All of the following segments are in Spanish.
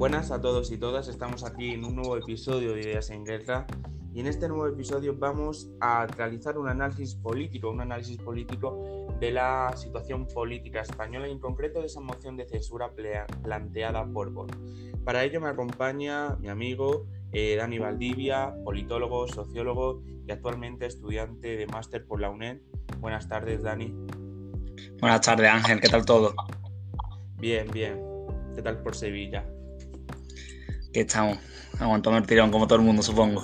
Buenas a todos y todas, estamos aquí en un nuevo episodio de Ideas en Guerra y en este nuevo episodio vamos a realizar un análisis político, un análisis político de la situación política española y en concreto de esa moción de censura planteada por Vox. Para ello me acompaña mi amigo eh, Dani Valdivia, politólogo, sociólogo y actualmente estudiante de máster por la UNED. Buenas tardes, Dani. Buenas tardes, Ángel, ¿qué tal todo? Bien, bien. ¿Qué tal por Sevilla? Que estamos aguantando el tirón como todo el mundo, supongo.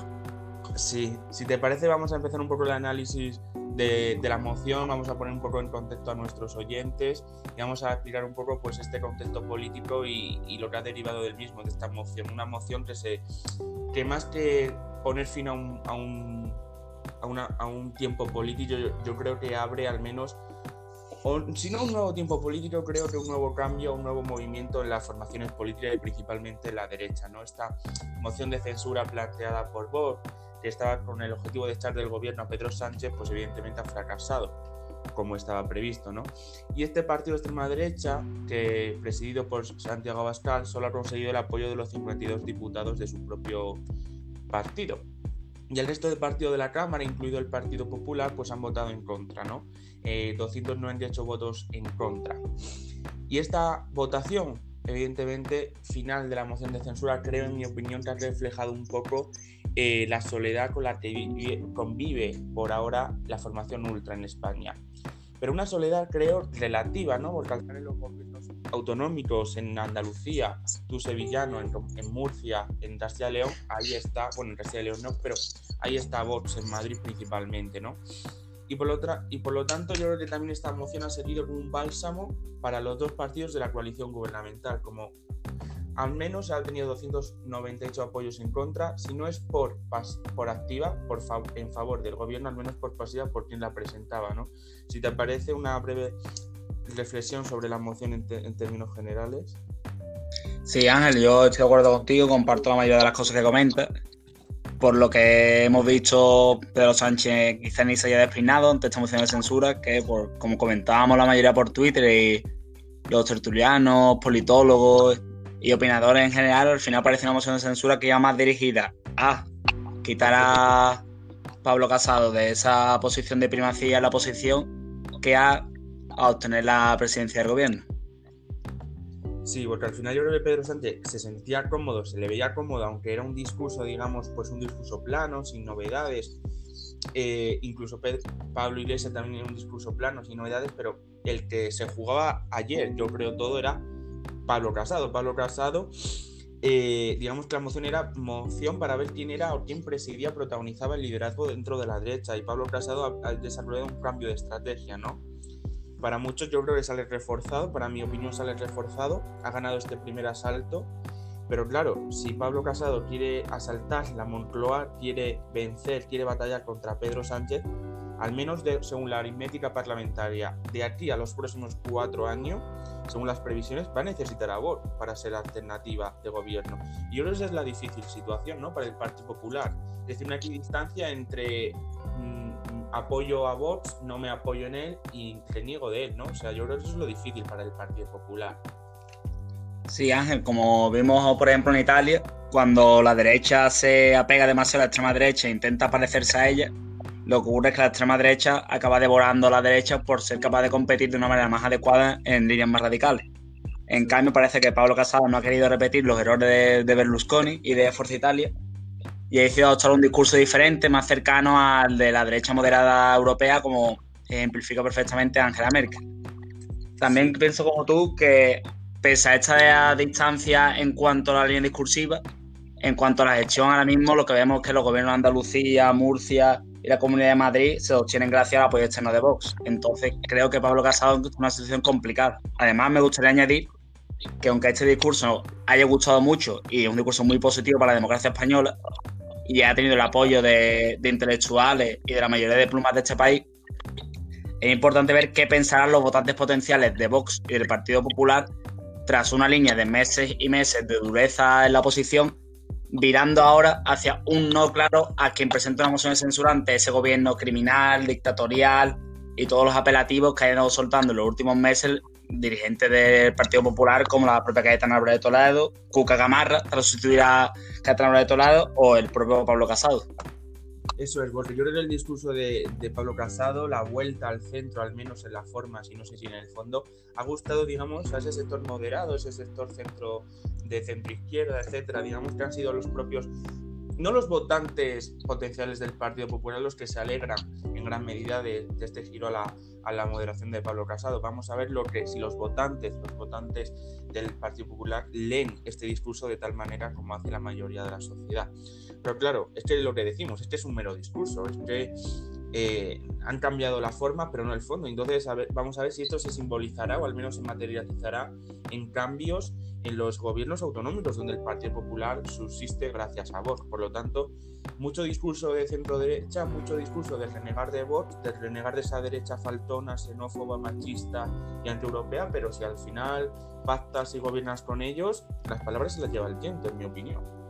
Sí, si te parece vamos a empezar un poco el análisis de, la moción, vamos a poner un poco en contexto a nuestros oyentes y vamos a explicar un poco pues este contexto político y, lo que ha derivado del mismo, de esta moción. Una moción que se que más que poner fin a un, a un, a un tiempo político, yo creo que abre al menos si no un nuevo tiempo político, creo que un nuevo cambio, un nuevo movimiento en las formaciones políticas y principalmente en la derecha. ¿no? Esta moción de censura planteada por Vox, que estaba con el objetivo de echar del gobierno a Pedro Sánchez, pues evidentemente ha fracasado, como estaba previsto. ¿no? Y este partido de extrema derecha, que presidido por Santiago Abascal, solo ha conseguido el apoyo de los 52 diputados de su propio partido. Y el resto del partido de la Cámara, incluido el Partido Popular, pues han votado en contra, ¿no? 298 eh, votos en contra. Y esta votación, evidentemente, final de la moción de censura, creo, en mi opinión, que ha reflejado un poco eh, la soledad con la que convive por ahora la formación ultra en España. Pero una soledad, creo, relativa, ¿no? Porque al final los gobiernos autonómicos en Andalucía, tú sevillano, en, en Murcia, en Castilla y León, ahí está, bueno, en Castilla y León no, pero ahí está Vox en Madrid principalmente, ¿no? Y por, otra, y por lo tanto yo creo que también esta moción ha servido como un bálsamo para los dos partidos de la coalición gubernamental, como al menos ha tenido 298 apoyos en contra, si no es por, por activa, por en favor del gobierno, al menos por pasiva por quien la presentaba. ¿no? Si te parece una breve reflexión sobre la moción en, términos generales. Sí, Ángel, yo estoy de acuerdo contigo, comparto la mayoría de las cosas que comentas por lo que hemos visto, Pedro Sánchez quizá ni se haya despeinado ante esta moción de censura, que por, como comentábamos la mayoría por Twitter y los tertulianos, politólogos y opinadores en general, al final parece una moción de censura que iba más dirigida a quitar a Pablo Casado de esa posición de primacía en la oposición que a, a obtener la presidencia del gobierno. Sí, porque al final yo creo que Pedro Sánchez se sentía cómodo, se le veía cómodo, aunque era un discurso, digamos, pues un discurso plano, sin novedades. Eh, incluso Pablo Iglesias también era un discurso plano, sin novedades, pero el que se jugaba ayer, yo creo todo, era Pablo Casado. Pablo Casado, eh, digamos que la moción era moción para ver quién era o quién presidía, protagonizaba el liderazgo dentro de la derecha. Y Pablo Casado ha desarrollado un cambio de estrategia, ¿no? Para muchos yo creo que sale reforzado, para mi opinión sale reforzado, ha ganado este primer asalto, pero claro, si Pablo Casado quiere asaltar la Moncloa, quiere vencer, quiere batallar contra Pedro Sánchez, al menos según la aritmética parlamentaria, de aquí a los próximos cuatro años, según las previsiones, va a necesitar a Vox para ser alternativa de gobierno. Y yo creo que esa es la difícil situación ¿no? para el Partido Popular. Es decir, una equidistancia entre apoyo a Vox, no me apoyo en él y reniego de él, ¿no? O sea, yo creo que eso es lo difícil para el Partido Popular. Sí, Ángel, como vimos, por ejemplo, en Italia, cuando la derecha se apega demasiado a la extrema derecha e intenta parecerse a ella, lo que ocurre es que la extrema derecha acaba devorando a la derecha por ser capaz de competir de una manera más adecuada en líneas más radicales. En cambio, parece que Pablo Casado no ha querido repetir los errores de, de Berlusconi y de Forza Italia y ha decidido adoptar un discurso diferente, más cercano al de la derecha moderada europea, como ejemplifica perfectamente Angela Merkel. También pienso como tú que, pese a esta distancia en cuanto a la línea discursiva, en cuanto a la gestión ahora mismo, lo que vemos es que los gobiernos de Andalucía, Murcia y la Comunidad de Madrid se obtienen gracias al apoyo externo de Vox. Entonces, creo que Pablo Casado es una situación complicada. Además, me gustaría añadir que aunque este discurso haya gustado mucho y es un discurso muy positivo para la democracia española, y ha tenido el apoyo de, intelectuales y de la mayoría de plumas de este país, es importante ver qué pensarán los votantes potenciales de Vox y del Partido Popular tras una línea de meses y meses de dureza en la oposición, virando ahora hacia un no claro a quien presenta una moción de censura ante ese gobierno criminal, dictatorial y todos los apelativos que ha ido soltando en los últimos meses dirigentes del Partido Popular como la propia Cayetana Álvarez de Toledo, Cuca Gamarra, para sustituir a Cayetana Álvarez de Toledo, o el propio Pablo Casado. Eso es, porque yo creo que el discurso de, Pablo Casado, la vuelta al centro, al menos en las formas y no sé si en el fondo, ha gustado, digamos, a ese sector moderado, ese sector centro de centro izquierda, etcétera, digamos que han sido los propios no los votantes potenciales del Partido Popular los que se alegran en gran medida de, este giro a la, a la, moderación de Pablo Casado. Vamos a ver lo que si los votantes, los votantes del Partido Popular leen este discurso de tal manera como hace la mayoría de la sociedad. Pero claro, es que lo que decimos, este es un mero discurso, es que eh, han cambiado la forma, pero no el fondo. Entonces, vamos a ver si esto se simbolizará o al menos se materializará en cambios en los gobiernos autonómicos, donde el Partido Popular subsiste gracias a Vox. Por lo tanto, mucho discurso de centro derecha, mucho discurso de renegar de Vox, de renegar de esa derecha faltona, xenófoba, machista y antieuropea, pero si al final pactas y gobiernas con ellos, las palabras se las lleva el viento, en mi opinión.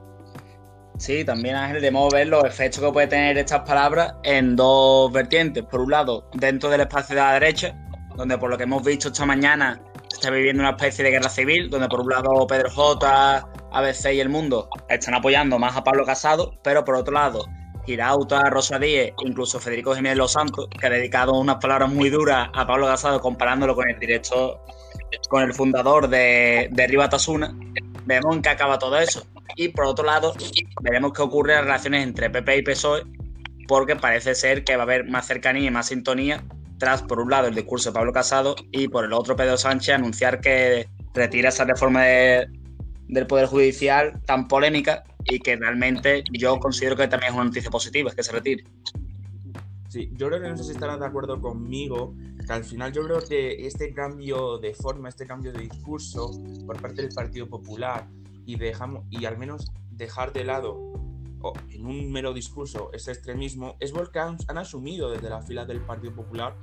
Sí, también Ángel, debemos ver los efectos que puede tener estas palabras en dos vertientes. Por un lado, dentro del espacio de la derecha, donde por lo que hemos visto esta mañana está viviendo una especie de guerra civil, donde por un lado Pedro J, ABC y el mundo están apoyando más a Pablo Casado, pero por otro lado, Girauta, Rosa Díez, incluso Federico Jiménez Los Santos, que ha dedicado unas palabras muy duras a Pablo Casado comparándolo con el director, con el fundador de, de vemos en qué acaba todo eso. Y por otro lado, veremos qué ocurre en las relaciones entre PP y PSOE, porque parece ser que va a haber más cercanía y más sintonía tras, por un lado, el discurso de Pablo Casado y por el otro, Pedro Sánchez anunciar que retira esa reforma del Poder Judicial tan polémica y que realmente yo considero que también es una noticia positiva, que se retire. Yo creo que no sé si estarán de acuerdo conmigo, que al final yo creo que este cambio de forma, este cambio de discurso por parte del Partido Popular y, dejamos, y al menos dejar de lado en un mero discurso ese extremismo es porque han, asumido desde la fila del Partido Popular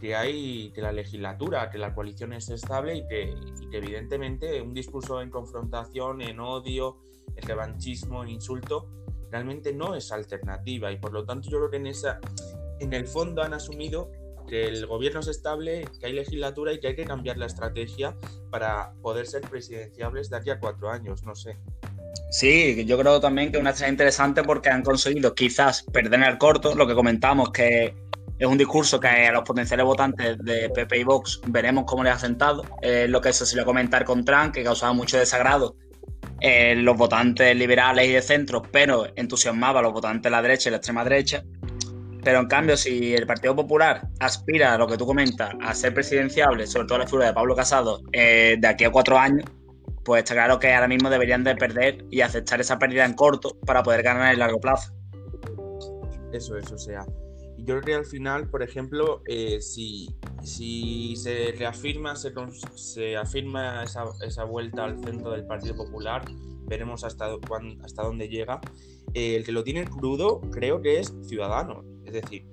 que hay que la legislatura, que la coalición es estable y que, evidentemente un discurso en confrontación, en odio, en revanchismo, en insulto, realmente no es alternativa y por lo tanto yo creo que en esa en el fondo han asumido que el gobierno es estable, que hay legislatura y que hay que cambiar la estrategia para poder ser presidenciables de aquí a cuatro años, no sé. Sí, yo creo también que una estrategia interesante porque han conseguido quizás perder en el corto, lo que comentamos, que es un discurso que a los potenciales votantes de PP y Vox veremos cómo les ha sentado. Lo que se suele comentar con Trump, que causaba mucho desagrado en los votantes liberales y de centro, pero entusiasmaba a los votantes de la derecha y la extrema derecha. Pero en cambio, si el Partido Popular aspira a lo que tú comentas, a ser presidenciable, sobre todo la figura de Pablo Casado, eh, de aquí a cuatro años, pues está claro que ahora mismo deberían de perder y aceptar esa pérdida en corto para poder ganar en largo plazo. Eso es, o sea, yo creo que al final, por ejemplo, eh, si, si se reafirma, se, afirma esa, vuelta al centro del Partido Popular, veremos hasta, hasta dónde llega. Eh, el que lo tiene crudo creo que es Ciudadanos es decir,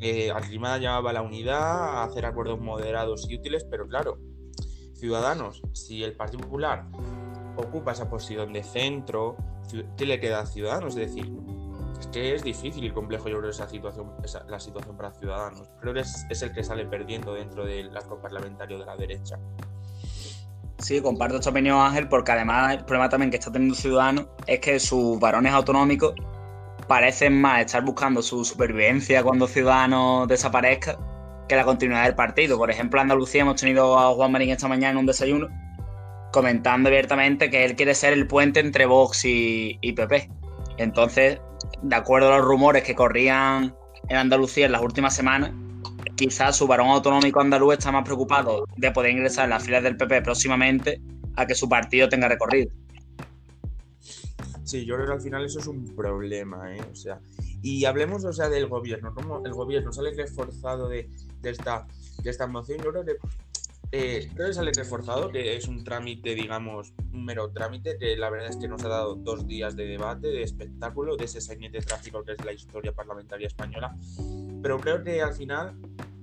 eh, Arrimada llamaba a la unidad, a hacer acuerdos moderados y útiles, pero claro, Ciudadanos, si el Partido Popular ocupa esa posición de centro, ¿qué le queda a Ciudadanos? Es decir, es que es difícil y complejo, yo creo, esa situación, la situación para Ciudadanos. Creo que es, el que sale perdiendo dentro del arco parlamentario de la derecha. Sí, comparto esta opinión, Ángel, porque además el problema también que está teniendo Ciudadanos es que sus varones autonómicos parecen más estar buscando su supervivencia cuando Ciudadanos desaparezca que la continuidad del partido. Por ejemplo, en Andalucía hemos tenido a Juan Marín esta mañana en un desayuno comentando abiertamente que él quiere ser el puente entre Vox y, PP. Entonces, de acuerdo a los rumores que corrían en Andalucía en las últimas semanas, quizás su varón autonómico andaluz está más preocupado de poder ingresar en las filas del PP próximamente a que su partido tenga recorrido. Sí, yo creo que al final eso es un problema, ¿eh? O sea, y hablemos, o sea, del gobierno, cómo el gobierno sale reforzado de, esta, de esta moción. Yo creo que, eh, creo que sale reforzado, que es un trámite, digamos, un mero trámite, que la verdad es que nos ha dado dos días de debate, de espectáculo, de ese siguiente tráfico que es la historia parlamentaria española. Pero creo que al final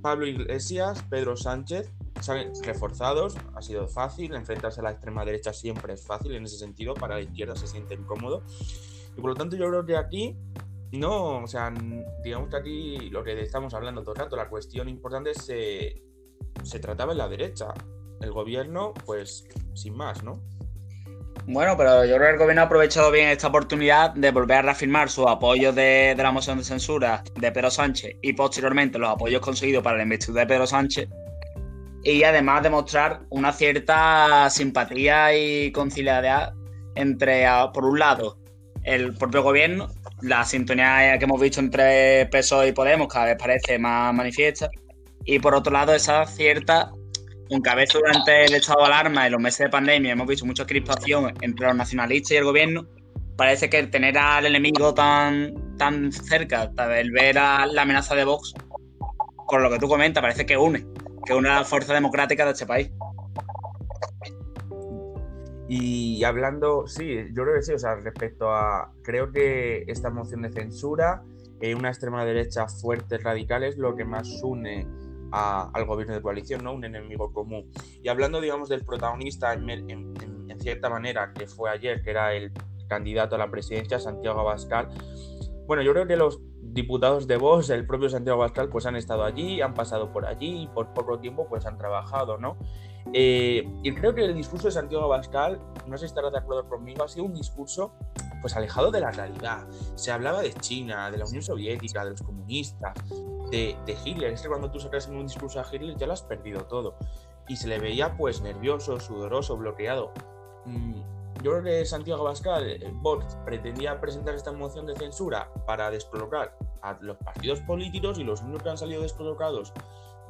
Pablo Iglesias, Pedro Sánchez salen reforzados, ha sido fácil, enfrentarse a la extrema derecha siempre es fácil en ese sentido, para la izquierda se siente incómodo. Y por lo tanto yo creo que aquí, no, o sea, digamos que aquí lo que estamos hablando todo el rato, la cuestión importante se, se trataba en la derecha. el gobierno, pues sin más, ¿no? Bueno, pero yo creo que el gobierno ha aprovechado bien esta oportunidad de volver a reafirmar su apoyo de, la moción de censura de Pedro Sánchez y posteriormente los apoyos conseguidos para la investidura de Pedro Sánchez y además demostrar una cierta simpatía y conciliaridad entre, por un lado, el propio gobierno, la sintonía que hemos visto entre PSOE y Podemos cada vez parece más manifiesta, y por otro lado, esa cierta aunque a veces durante el estado de alarma y los meses de pandemia hemos visto mucha crispación entre los nacionalistas y el gobierno, parece que tener al enemigo tan, tan cerca, el ver la amenaza de Vox, con lo que tú comentas, parece que une, que une a la fuerza democrática de este país. Y hablando, sí, yo creo que sí, o sea, respecto a, creo que esta moción de censura, eh, una extrema derecha fuerte, radical, es lo que más une al gobierno de coalición, ¿no? Un enemigo común. Y hablando, digamos, del protagonista en, cierta manera, que fue ayer, que era el candidato a la presidencia, Santiago Abascal, bueno, yo creo que los diputados de Vox, el propio Santiago Abascal, pues han estado allí, han pasado por allí y por poco tiempo pues han trabajado, ¿no? Eh, y creo que el discurso de Santiago Abascal, no sé si estarás de acuerdo conmigo, ha sido un discurso pues alejado de la realidad. Se hablaba de China, de la Unión Soviética, de los comunistas, de, Hitler. Es que cuando tú sacas un discurso a Hitler ya lo has perdido todo. Y se le veía pues nervioso, sudoroso, bloqueado. Mm, yo creo que Santiago Abascal, eh, Vox, pretendía presentar esta moción de censura para descolocar a los partidos políticos y los únicos que han salido descolocados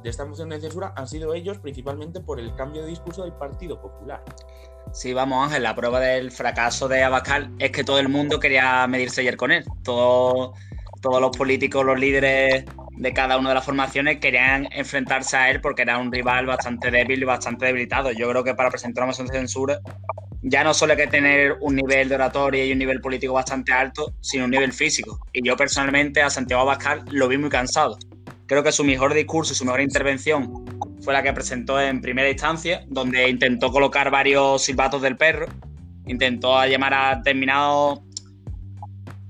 de esta moción de censura han sido ellos principalmente por el cambio de discurso del Partido Popular. Sí, vamos Ángel, la prueba del fracaso de Abascal es que todo el mundo quería medirse ayer con él. todos los políticos, los líderes de cada una de las formaciones querían enfrentarse a él porque era un rival bastante débil y bastante debilitado. Yo creo que para presentar una moción de censura ya no solo hay que tener un nivel de oratoria y un nivel político bastante alto, sino un nivel físico. Y yo personalmente a Santiago Abascal lo vi muy cansado. Creo que su mejor discurso y su mejor intervención fue la que presentó en primera instancia, donde intentó colocar varios silbatos del perro, intentó llamar a determinados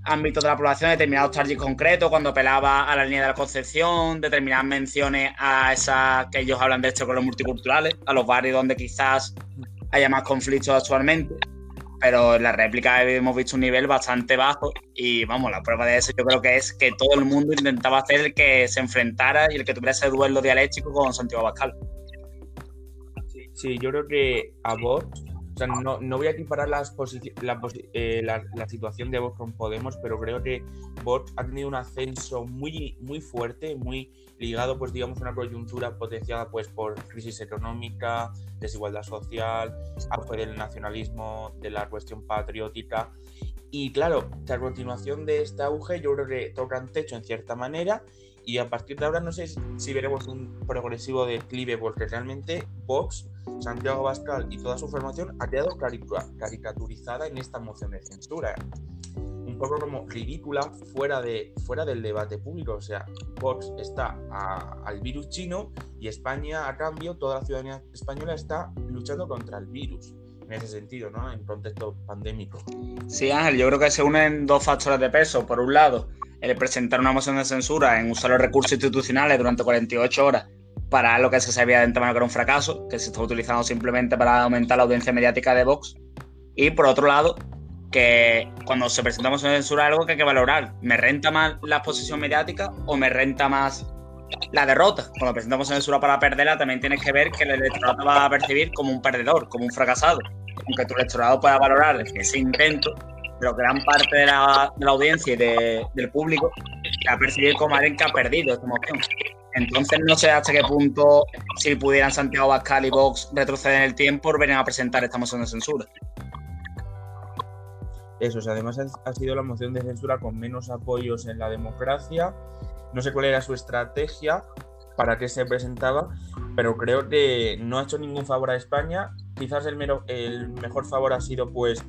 ámbitos de la población, determinados targets concretos, cuando apelaba a la línea de la Concepción, determinadas menciones a esas que ellos hablan de esto con los multiculturales, a los barrios donde quizás haya más conflictos actualmente. Pero en la réplica hemos visto un nivel bastante bajo y vamos, la prueba de eso yo creo que es que todo el mundo intentaba hacer el que se enfrentara y el que tuviera ese duelo dialéctico con Santiago Abascal. Sí, yo creo que a Vox o sea, no, no voy a equiparar las la, eh, la, la, situación de Vox con Podemos, pero creo que Vox ha tenido un ascenso muy, muy fuerte, muy ligado, pues digamos, a una coyuntura potenciada pues, por crisis económica, desigualdad social, auge del nacionalismo, de la cuestión patriótica. Y claro, a continuación de este auge, yo creo que tocan techo en cierta manera y a partir de ahora no sé si veremos un progresivo declive, porque realmente Vox, Santiago Bascal y toda su formación ha quedado caricaturizada en esta moción de censura. Un poco como ridícula fuera, de, fuera del debate público. O sea, Vox está al virus chino y España, a cambio, toda la ciudadanía española está luchando contra el virus en ese sentido, ¿no? En contexto pandémico. Sí, Ángel, yo creo que se unen dos factores de peso. Por un lado, el presentar una moción de censura en usar los recursos institucionales durante 48 horas para lo que se sabía de antemano que era un fracaso, que se está utilizando simplemente para aumentar la audiencia mediática de Vox. Y por otro lado, que cuando se presenta una censura algo que hay que valorar. ¿Me renta más la exposición mediática o me renta más la derrota? Cuando presentamos censura para perderla, también tienes que ver que el electorado va a percibir como un perdedor, como un fracasado. Aunque tu electorado pueda valorar ese intento, pero gran parte de la, audiencia y del público va a percibir como alguien que ha perdido esta moción. Entonces no sé hasta qué punto, si pudieran Santiago Bascal y Vox retroceder en el tiempo, venir a presentar esta moción de censura. Eso, además ha sido la moción de censura con menos apoyos en la democracia. No sé cuál era su estrategia, para qué se presentaba, pero creo que no ha hecho ningún favor a España. Quizás el mejor favor ha sido pues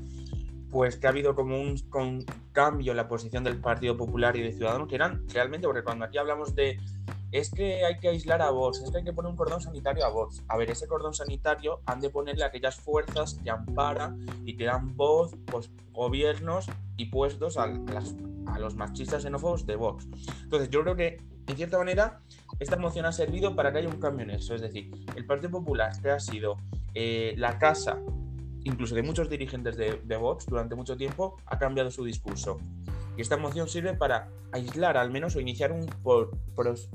pues que ha habido como un, cambio en la posición del Partido Popular y de Ciudadanos, que eran realmente, porque cuando aquí hablamos de es que hay que aislar a Vox, es que hay que poner un cordón sanitario a Vox. A ver, ese cordón sanitario han de ponerle aquellas fuerzas que amparan y que dan voz, pues, gobiernos y puestos a, a los machistas xenófobos de Vox. Entonces, yo creo que en cierta manera, esta moción ha servido para que haya un cambio en eso. Es decir, el Partido Popular, que ha sido eh, la casa, incluso de muchos dirigentes de, de Vox durante mucho tiempo, ha cambiado su discurso. Y esta moción sirve para aislar al menos o iniciar un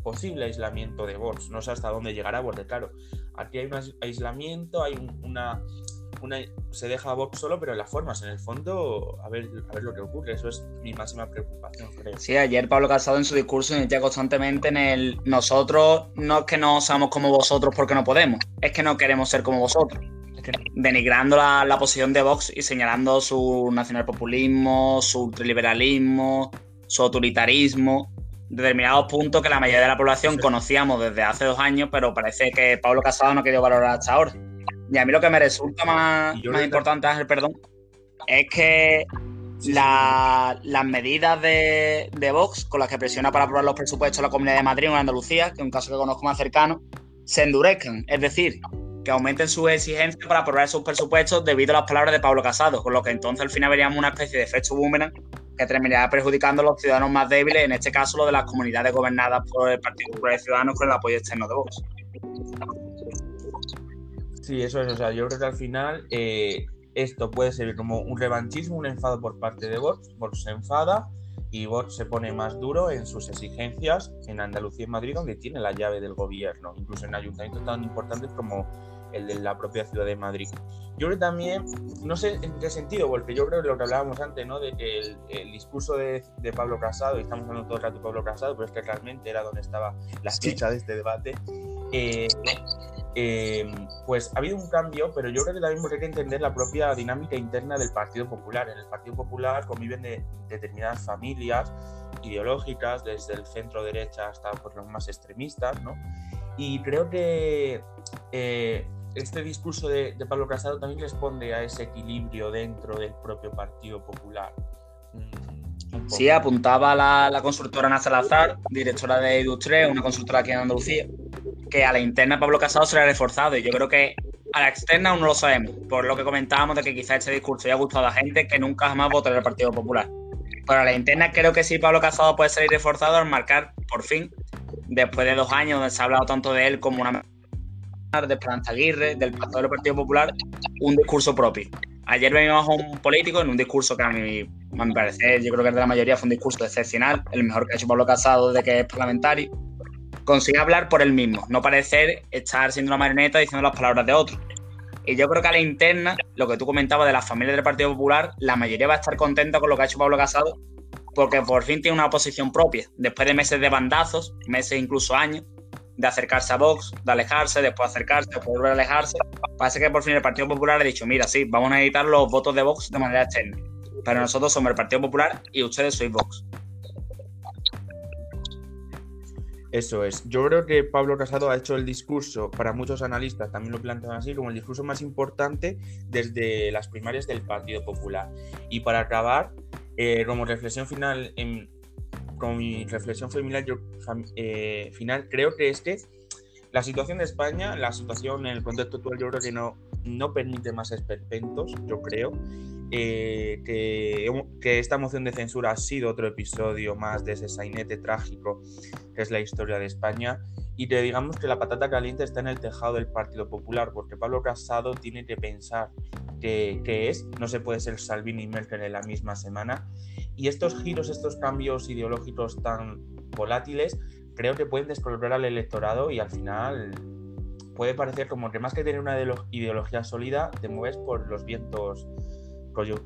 posible aislamiento de Vox. No sé hasta dónde llegará, porque claro, aquí hay un aislamiento, hay una, se deja a Vox solo, pero en las formas, en el fondo, a ver, a ver lo que ocurre. Eso es mi máxima preocupación, creo. Sí, ayer Pablo Casado en su discurso insistía constantemente en el nosotros no es que no seamos como vosotros porque no podemos, es que no queremos ser como vosotros denigrando la, la, posición de Vox y señalando su nacionalpopulismo, su ultraliberalismo, su autoritarismo, determinados puntos que la mayoría de la población conocíamos desde hace dos años, pero parece que Pablo Casado no ha querido valorar hasta ahora. Y a mí lo que me resulta más, más importante, Ángel, perdón, es que las medidas de, de, Vox con las que presiona para aprobar los presupuestos de la Comunidad de Madrid en Andalucía, que es un caso que conozco más cercano, se endurezcan. Es decir, que aumenten sus exigencias para aprobar sus presupuestos debido a las palabras de Pablo Casado, con lo que entonces al final veríamos una especie de efecto boomerang que terminaría perjudicando a los ciudadanos más débiles, en este caso lo de las comunidades gobernadas por el Partido Popular de Ciudadanos con el apoyo externo de Vox. Sí, eso es, o sea, yo creo que al final eh, esto puede ser como un revanchismo, un enfado por parte de Vox, Vox se enfada y Vox se pone más duro en sus exigencias en Andalucía y Madrid, donde tiene la llave del gobierno, incluso en ayuntamientos tan importantes como el de la propia ciudad de Madrid. Yo creo también, no sé en qué sentido, porque yo creo que lo que hablábamos antes, ¿no? De que el, discurso de, Pablo Casado, y estamos hablando todo el rato de Pablo Casado, pero es que realmente era donde estaba la ficha de este debate, eh, eh, pues ha habido un cambio, pero yo creo que también hay que entender la propia dinámica interna del Partido Popular. En el Partido Popular conviven de, determinadas familias ideológicas, desde el centro derecha hasta pues, los más extremistas, ¿no? Y creo que eh, este discurso de, Pablo Casado también responde a ese equilibrio dentro del propio Partido Popular. Mm, sí, apuntaba la, la constructora Ana Salazar, directora de Industria, una constructora aquí en Andalucía, que a la interna Pablo Casado se ha reforzado y yo creo que a la externa aún no lo sabemos, por lo que comentábamos de que quizás este discurso haya gustado a gente que nunca jamás votará el Partido Popular. Pero a la interna creo que sí Pablo Casado puede salir reforzado al marcar, por fin, después de dos años donde se ha hablado tanto de él como una de Esperanza Aguirre, del pastor del Partido Popular, un discurso propio. Ayer veníamos a un político en un discurso que a mí, a mi parecer, yo creo que de la mayoría fue un discurso excepcional, el mejor que ha hecho Pablo Casado desde que es parlamentario. Consigue hablar por él mismo, no parecer estar siendo una marioneta diciendo las palabras de otros. Y yo creo que a la interna, lo que tú comentabas de las familias del Partido Popular, la mayoría va a estar contenta con lo que ha hecho Pablo Casado, porque por fin tiene una posición propia, después de meses de bandazos, meses incluso años, de acercarse a Vox, de alejarse, después acercarse, después volver a alejarse. Parece que por fin el Partido Popular ha dicho, mira, sí, vamos a editar los votos de Vox de manera externa. Pero nosotros somos el Partido Popular y ustedes sois Vox. Eso es. Yo creo que Pablo Casado ha hecho el discurso, para muchos analistas también lo plantean así, como el discurso más importante desde las primarias del Partido Popular. Y para acabar, eh, como reflexión final en, con mi reflexión final, yo, eh, final, creo que es que la situación de España, la situación en el contexto actual, yo creo que no, no permite más esperpentos, yo creo. Eh, que, que, esta moción de censura ha sido otro episodio más de ese sainete trágico que es la historia de España y que digamos que la patata caliente está en el tejado del Partido Popular, porque Pablo Casado tiene que pensar que, que es, no se puede ser Salvini y Merkel en la misma semana, y estos giros, estos cambios ideológicos tan volátiles, creo que pueden descolocar al electorado y al final puede parecer como que más que tener una ideología sólida, te mueves por los vientos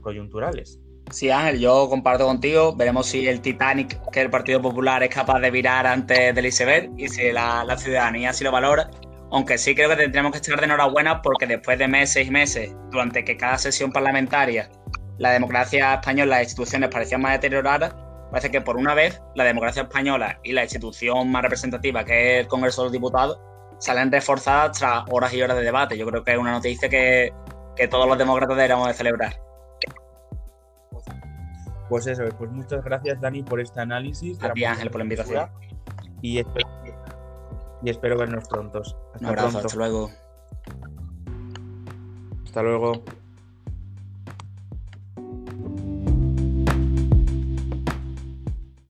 coyunturales. Sí, Ángel, yo comparto contigo. Veremos si el Titanic, que el Partido Popular es capaz de virar antes del iceberg y si la, ciudadanía sí lo valora. Aunque sí creo que tendremos que estar de enhorabuena porque después de meses y meses, durante que cada sesión parlamentaria la democracia española, las instituciones parecían más deterioradas, parece que por una vez la democracia española y la institución más representativa, que es el Congreso de los Diputados, salen reforzadas tras horas y horas de debate. Yo creo que es una noticia que, todos los demócratas deberíamos de celebrar. Pues eso, pues muchas gracias Dani por este análisis. Ti Ángel por la invitación. Y espero, y espero vernos pronto. Hasta Un abrazo, hasta luego. Hasta luego.